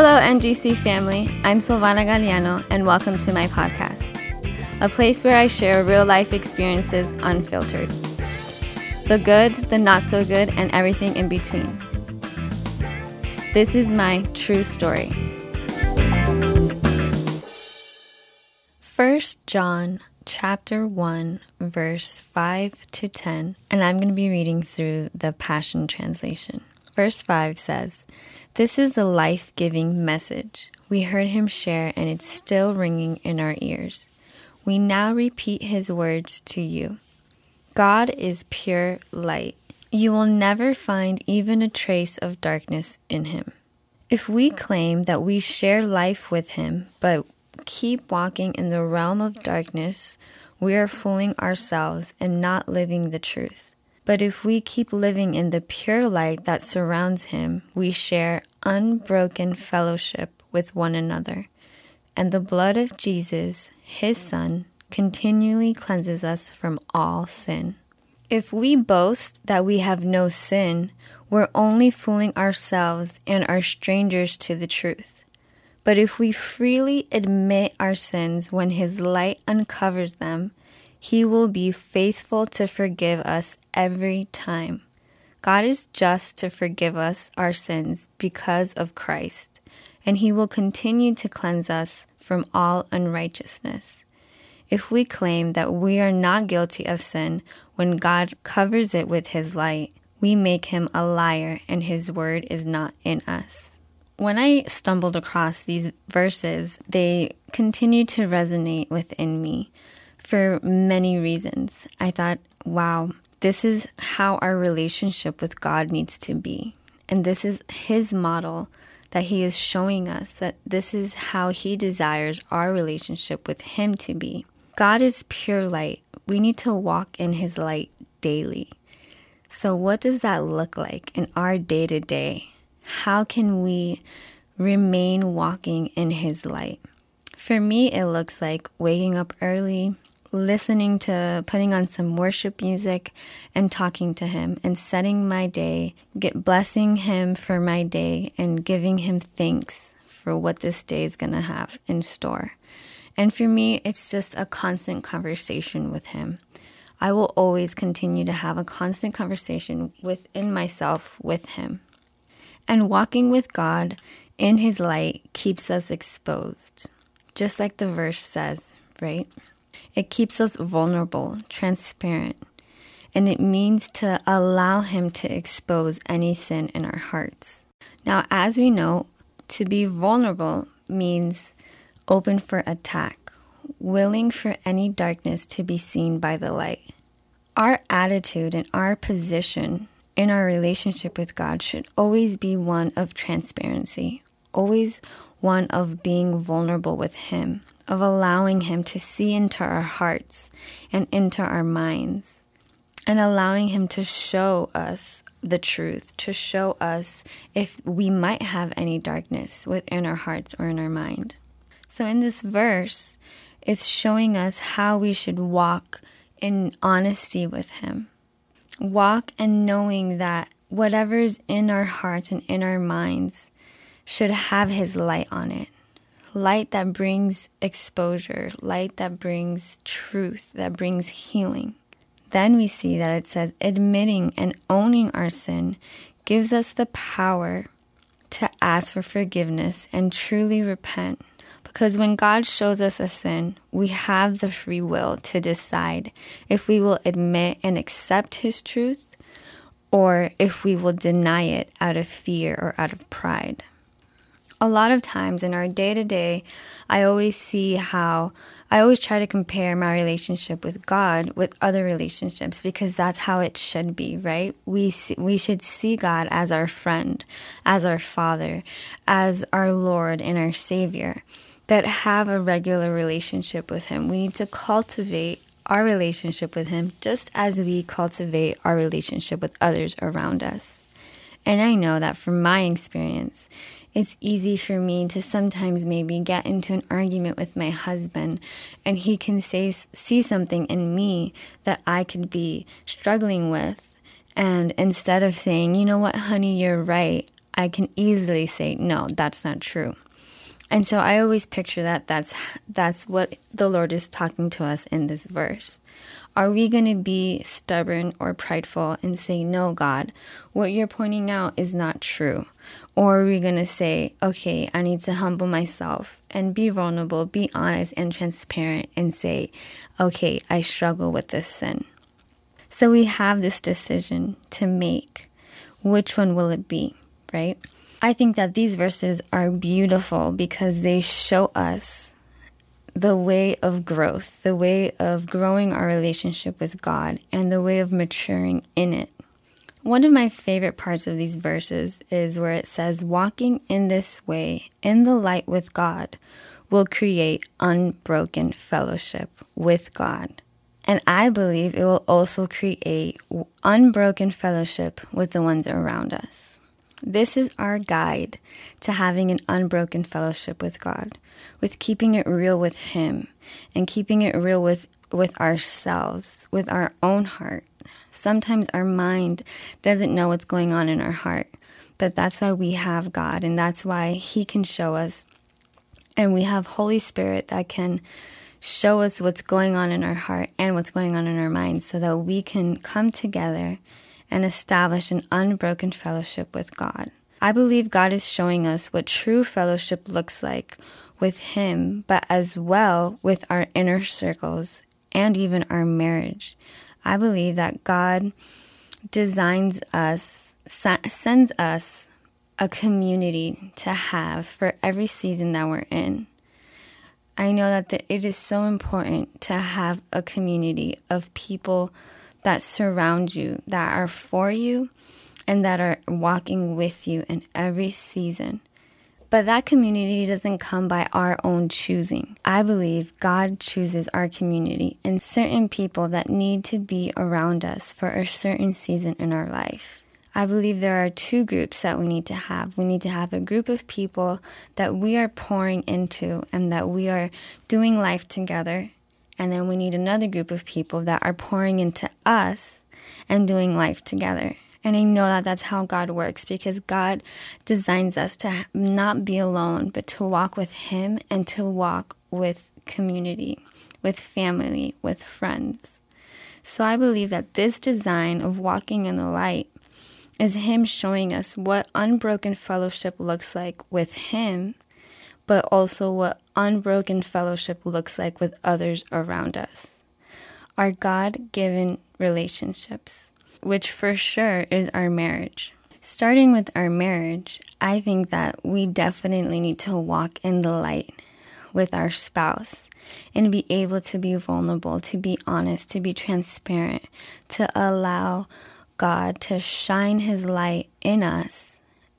Hello, NGC family. I'm Silvana Galliano, and welcome to my podcast, a place where I share real life experiences unfiltered the good, the not so good, and everything in between. This is my true story. 1 John chapter 1 verse 5 to 10 and I'm going to be reading through the Passion translation. Verse 5 says, "This is the life-giving message we heard him share and it's still ringing in our ears. We now repeat his words to you. God is pure light. You will never find even a trace of darkness in him. If we claim that we share life with him, but keep walking in the realm of darkness, we are fooling ourselves and not living the truth. But if we keep living in the pure light that surrounds him, we share unbroken fellowship with one another. And the blood of Jesus, his Son, continually cleanses us from all sin. If we boast that we have no sin, we're only fooling ourselves and are strangers to the truth. But if we freely admit our sins when His light uncovers them, He will be faithful to forgive us every time. God is just to forgive us our sins because of Christ, and He will continue to cleanse us from all unrighteousness. If we claim that we are not guilty of sin when God covers it with His light, we make Him a liar and His word is not in us. When I stumbled across these verses, they continue to resonate within me for many reasons. I thought, wow, this is how our relationship with God needs to be. And this is His model that He is showing us that this is how He desires our relationship with Him to be. God is pure light. We need to walk in His light daily. So, what does that look like in our day to day? how can we remain walking in His light? For me, it looks like waking up early, listening to putting on some worship music and talking to him and setting my day, get blessing him for my day and giving him thanks for what this day is going to have in store. And for me, it's just a constant conversation with him. I will always continue to have a constant conversation within myself with him. And walking with God in His light keeps us exposed, just like the verse says, right? It keeps us vulnerable, transparent, and it means to allow Him to expose any sin in our hearts. Now, as we know, to be vulnerable means open for attack, willing for any darkness to be seen by the light. Our attitude and our position in our relationship with God should always be one of transparency, always one of being vulnerable with Him, of allowing Him to see into our hearts and into our minds, and allowing Him to show us the truth, to show us if we might have any darkness within our hearts or in our mind. So, in this verse, it's showing us how we should walk in honesty with Him walk and knowing that whatever's in our hearts and in our minds should have His light on it. Light that brings exposure, light that brings truth, that brings healing. Then we see that it says admitting and owning our sin gives us the power to ask for forgiveness and truly repent. Because when God shows us a sin, we have the free will to decide if we will admit and accept His truth or if we will deny it out of fear or out of pride. A lot of times in our day to day, I always see how I always try to compare my relationship with God with other relationships because that's how it should be, right? We see, we should see God as our friend, as our father, as our Lord and our savior that have a regular relationship with Him. We need to cultivate our relationship with Him just as we cultivate our relationship with others around us. And I know that from my experience, it's easy for me to sometimes maybe get into an argument with my husband and he can say see something in me that I could be struggling with and instead of saying, "You know what, honey, you're right. I can easily say, no, that's not true. And so I always picture that that's that's what the Lord is talking to us in this verse. Are we going to be stubborn or prideful and say, No, God, what you're pointing out is not true? Or are we going to say, Okay, I need to humble myself and be vulnerable, be honest and transparent, and say, Okay, I struggle with this sin? So we have this decision to make. Which one will it be, right? I think that these verses are beautiful because they show us the way of growth, the way of growing our relationship with God, and the way of maturing in it. One of my favorite parts of these verses is where it says, Walking in this way, in the light with God, will create unbroken fellowship with God. And I believe it will also create unbroken fellowship with the ones around us. This is our guide to having an unbroken fellowship with God, with keeping it real with Him and keeping it real with, with ourselves, with our own heart. Sometimes our mind doesn't know what's going on in our heart, but that's why we have God and that's why He can show us. And we have Holy Spirit that can show us what's going on in our heart and what's going on in our mind so that we can come together and establish an unbroken fellowship with God. I believe God is showing us what true fellowship looks like with Him, but as well with our inner circles and even our marriage. I believe that God designs us, sends us a community to have for every season that we're in. I know that it is so important to have a community of people that surround you, that are for you, and that are walking with you in every season. But that community doesn't come by our own choosing. I believe God chooses our community and certain people that need to be around us for a certain season in our life. I believe there are two groups that we need to have. We need to have a group of people that we are pouring into and that we are doing life together and then we need another group of people that are pouring into us and doing life together. And I know that that's how God works because God designs us to not be alone, but to walk with Him and to walk with community, with family, with friends. So I believe that this design of walking in the light is Him showing us what unbroken fellowship looks like with Him but also what unbroken fellowship looks like with others around us. Our God given relationships, which for sure is our marriage. Starting with our marriage, I think that we definitely need to walk in the light with our spouse and be able to be vulnerable, to be honest, to be transparent, to allow God to shine His light in us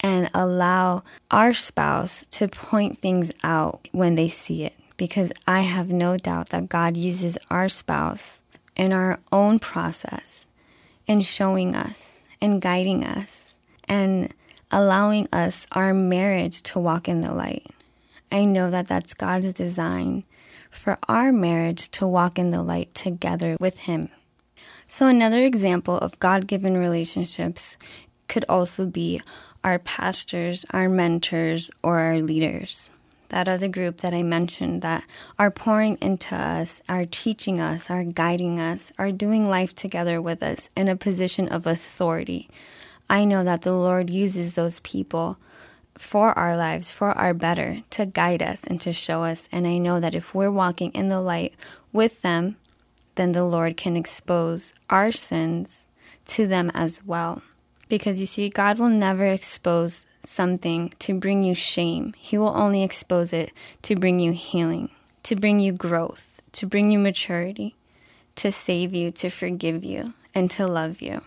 and allow our spouse to point things out when they see it. Because I have no doubt that God uses our spouse in our own process in showing us and guiding us and allowing us, our marriage, to walk in the light. I know that that's God's design for our marriage to walk in the light together with Him. So, another example of God given relationships could also be our pastors, our mentors, or our leaders. That other group that I mentioned that are pouring into us, are teaching us, are guiding us, are doing life together with us in a position of authority. I know that the Lord uses those people for our lives, for our better, to guide us and to show us. And I know that if we're walking in the light with them, then the Lord can expose our sins to them as well. Because you see, God will never expose something to bring you shame. He will only expose it to bring you healing, to bring you growth, to bring you maturity, to save you, to forgive you, and to love you.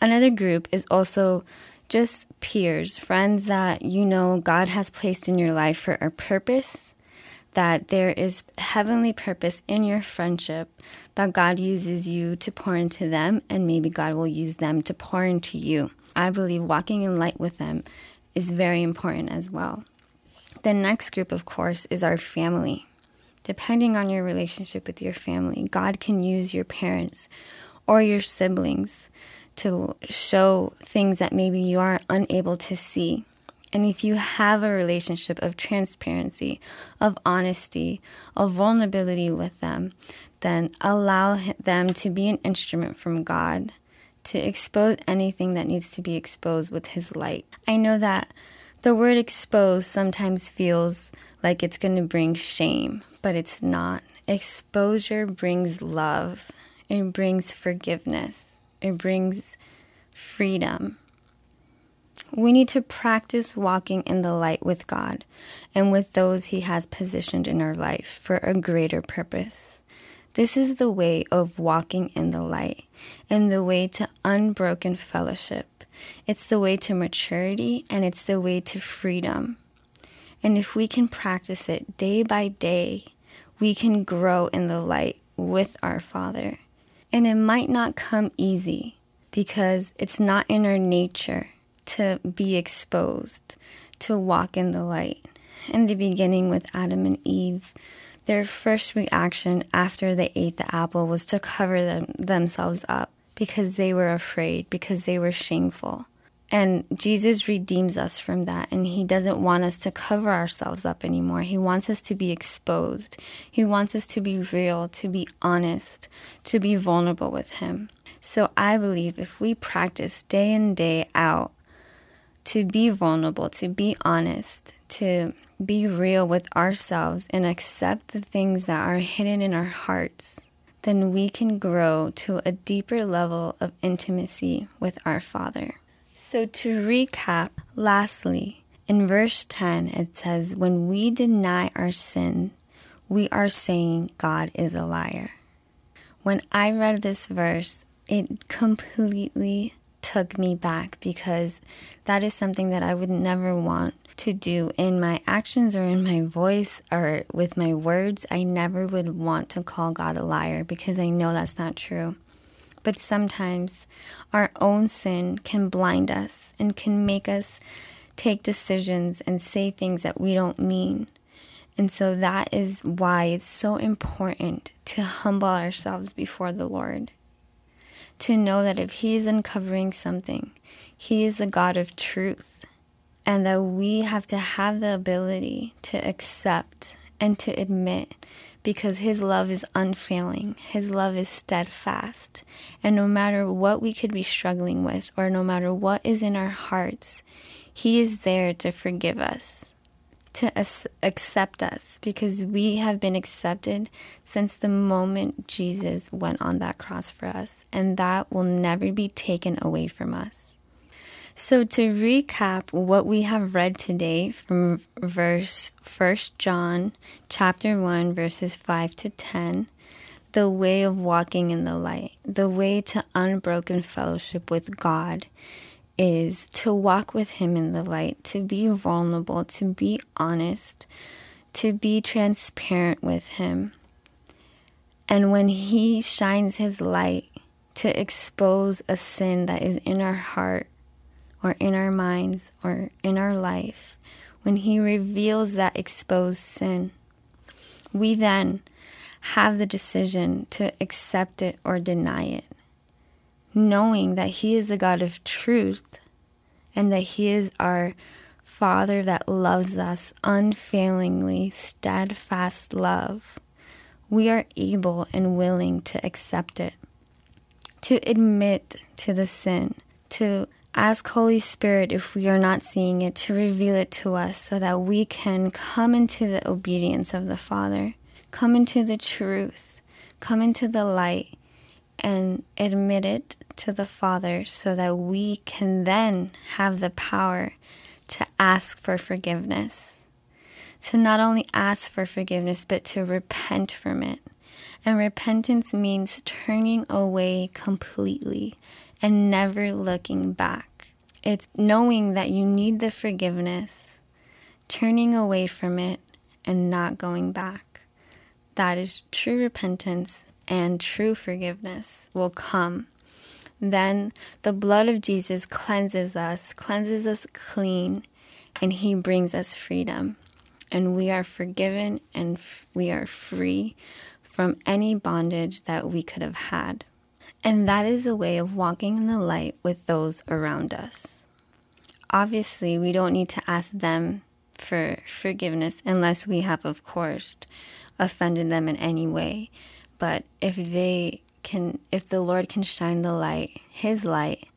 Another group is also just peers, friends that you know God has placed in your life for a purpose that there is heavenly purpose in your friendship, that God uses you to pour into them, and maybe God will use them to pour into you. I believe walking in light with them is very important as well. The next group, of course, is our family. Depending on your relationship with your family, God can use your parents or your siblings to show things that maybe you are unable to see. And if you have a relationship of transparency, of honesty, of vulnerability with them, then allow them to be an instrument from God to expose anything that needs to be exposed with His light. I know that the word expose sometimes feels like it's going to bring shame, but it's not. Exposure brings love, it brings forgiveness, it brings freedom. We need to practice walking in the light with God and with those He has positioned in our life for a greater purpose. This is the way of walking in the light and the way to unbroken fellowship. It's the way to maturity and it's the way to freedom. And if we can practice it day by day, we can grow in the light with our Father. And it might not come easy because it's not in our nature to be exposed, to walk in the light. In the beginning, with Adam and Eve, their first reaction after they ate the apple was to cover them, themselves up because they were afraid, because they were shameful. And Jesus redeems us from that. And He doesn't want us to cover ourselves up anymore. He wants us to be exposed. He wants us to be real, to be honest, to be vulnerable with Him. So I believe if we practice day in, day out to be vulnerable, to be honest, to be real with ourselves and accept the things that are hidden in our hearts, then we can grow to a deeper level of intimacy with our Father. So, to recap, lastly, in verse 10, it says, When we deny our sin, we are saying God is a liar. When I read this verse, it completely took me back because that is something that I would never want to do in my actions or in my voice or with my words. I never would want to call God a liar because I know that's not true. But sometimes our own sin can blind us and can make us take decisions and say things that we don't mean. And so that is why it's so important to humble ourselves before the Lord. To know that if He is uncovering something, He is the God of truth. And that we have to have the ability to accept and to admit because His love is unfailing, His love is steadfast. And no matter what we could be struggling with, or no matter what is in our hearts, He is there to forgive us, to accept us, because we have been accepted since the moment Jesus went on that cross for us, and that will never be taken away from us. So to recap what we have read today from verse 1 John chapter 1 verses 5 to 10, the way of walking in the light, the way to unbroken fellowship with God is to walk with him in the light, to be vulnerable, to be honest, to be transparent with him. And when he shines his light to expose a sin that is in our heart, or in our minds or in our life, when He reveals that exposed sin, we then have the decision to accept it or deny it, knowing that He is the God of truth and that He is our Father that loves us unfailingly, steadfast love. We are able and willing to accept it, to admit to the sin, to Ask Holy Spirit if we are not seeing it to reveal it to us so that we can come into the obedience of the Father, come into the truth, come into the light, and admit it to the Father so that we can then have the power to ask for forgiveness. To not only ask for forgiveness, but to repent from it. And repentance means turning away completely and never looking back. It's knowing that you need the forgiveness, turning away from it, and not going back. That is true repentance and true forgiveness will come. Then the blood of Jesus cleanses us, cleanses us clean, and He brings us freedom. And we are forgiven and we are free from any bondage that we could have had. And that is a way of walking in the light with those around us. Obviously, we don't need to ask them for forgiveness unless we have, of course, offended them in any way. But if they can, if the Lord can shine the light, His light,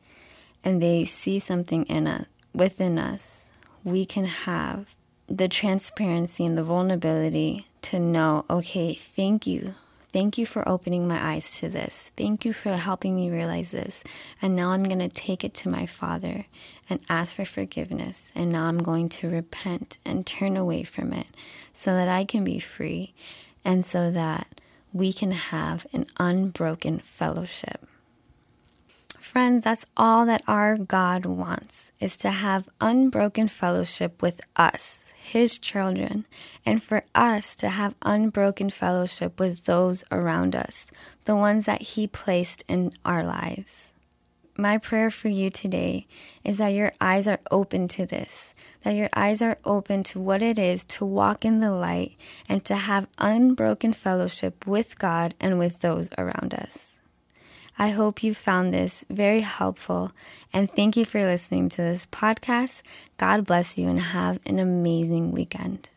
and they see something in us, within us, we can have the transparency and the vulnerability to know, okay, thank you. Thank you for opening my eyes to this. Thank you for helping me realize this. And now I'm going to take it to my Father and ask for forgiveness. And now I'm going to repent and turn away from it so that I can be free and so that we can have an unbroken fellowship. Friends, that's all that our God wants is to have unbroken fellowship with us, his children, and for us to have unbroken fellowship with those around us, the ones that he placed in our lives. My prayer for you today is that your eyes are open to this, that your eyes are open to what it is to walk in the light and to have unbroken fellowship with God and with those around us. I hope you found this very helpful and thank you for listening to this podcast. God bless you and have an amazing weekend.